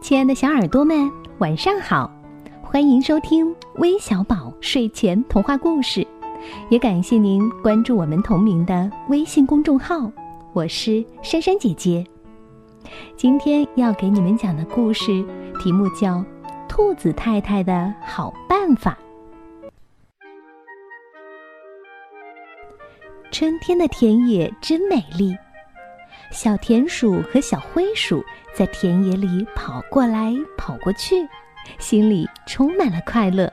亲爱的小耳朵们，晚上好！欢迎收听微小宝睡前童话故事，也感谢您关注我们同名的微信公众号。我是珊珊姐姐。今天要给你们讲的故事题目叫《兔子太太的好办法》。春天的田野真美丽。小田鼠和小灰鼠在田野里跑过来跑过去，心里充满了快乐。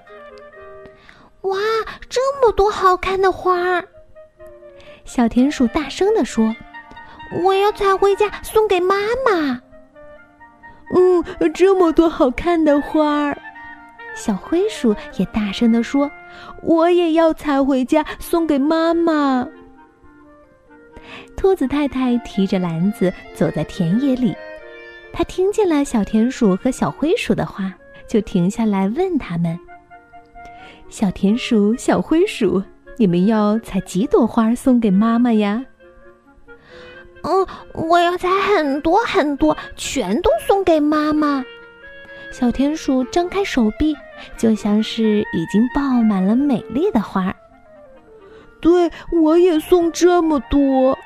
哇，这么多好看的花儿！小田鼠大声地说：“我要采回家送给妈妈。”嗯，这么多好看的花儿！小灰鼠也大声地说：“我也要采回家送给妈妈。”兔子太太提着篮子走在田野里，她听见了小田鼠和小灰鼠的话，就停下来问他们：“小田鼠、小灰鼠，你们要采几朵花送给妈妈呀？”“嗯，我要采很多很多，全都送给妈妈。”小田鼠张开手臂，就像是已经抱满了美丽的花。“对，我也送这么多。”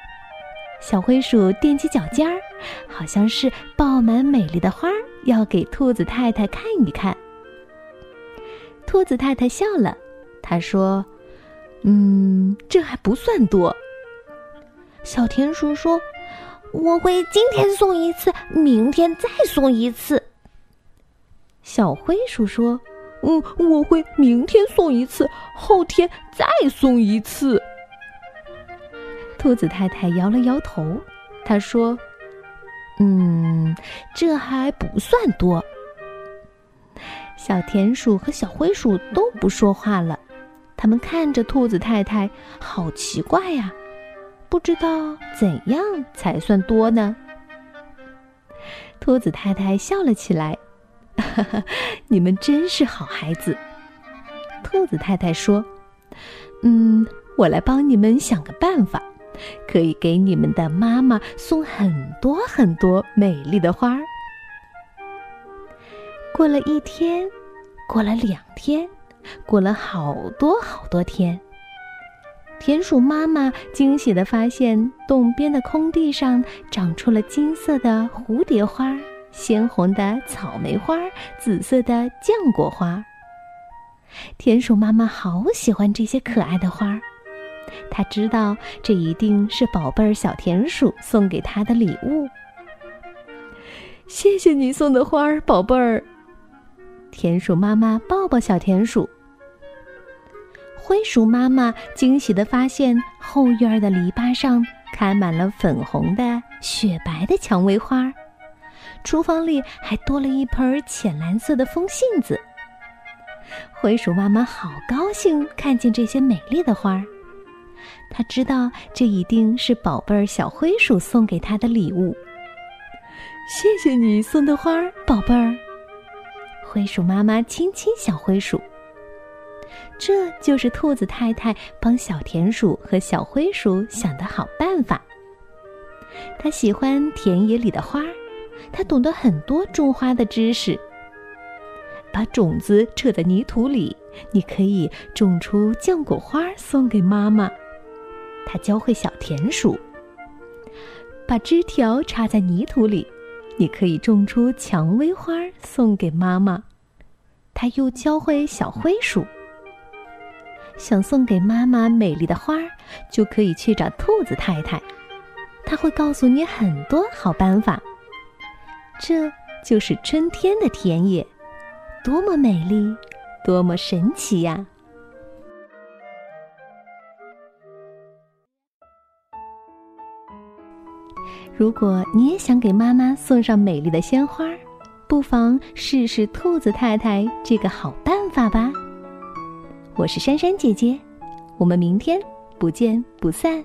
小灰鼠踮起脚尖儿，好像是抱满美丽的花，要给兔子太太看一看。兔子太太笑了，她说：“嗯，这还不算多。”小田鼠说：“我会今天送一次，明天再送一次。”小灰鼠说：“嗯，我会明天送一次，后天再送一次。”兔子太太摇了摇头，她说：“嗯，这还不算多。”小田鼠和小灰鼠都不说话了，他们看着兔子太太，好奇怪呀，不知道怎样才算多呢。兔子太太笑了起来：“哈哈，你们真是好孩子。”兔子太太说：“嗯，我来帮你们想个办法。”可以给你们的妈妈送很多很多美丽的花儿。过了一天，过了两天，过了好多好多天，田鼠妈妈惊喜地发现，洞边的空地上长出了金色的蝴蝶花、鲜红的草莓花、紫色的浆果花。田鼠妈妈好喜欢这些可爱的花儿。他知道这一定是宝贝儿小田鼠送给他的礼物。谢谢你送的花儿，宝贝儿。田鼠妈妈抱抱小田鼠。灰鼠妈妈惊喜地发现，后院的篱笆上开满了粉红的、雪白的蔷薇花，厨房里还多了一盆浅蓝色的风信子。灰鼠妈妈好高兴，看见这些美丽的花儿。他知道这一定是宝贝儿小灰鼠送给他的礼物。谢谢你送的花儿，宝贝儿。灰鼠妈妈亲亲小灰鼠。这就是兔子太太帮小田鼠和小灰鼠想的好办法。他喜欢田野里的花儿，他懂得很多种花的知识。把种子扯在泥土里，你可以种出浆果花送给妈妈。他教会小田鼠把枝条插在泥土里，你可以种出蔷薇花送给妈妈。他又教会小灰鼠，想送给妈妈美丽的花，就可以去找兔子太太，他会告诉你很多好办法。这就是春天的田野，多么美丽，多么神奇呀！如果你也想给妈妈送上美丽的鲜花，不妨试试兔子太太这个好办法吧。我是珊珊姐姐，我们明天不见不散。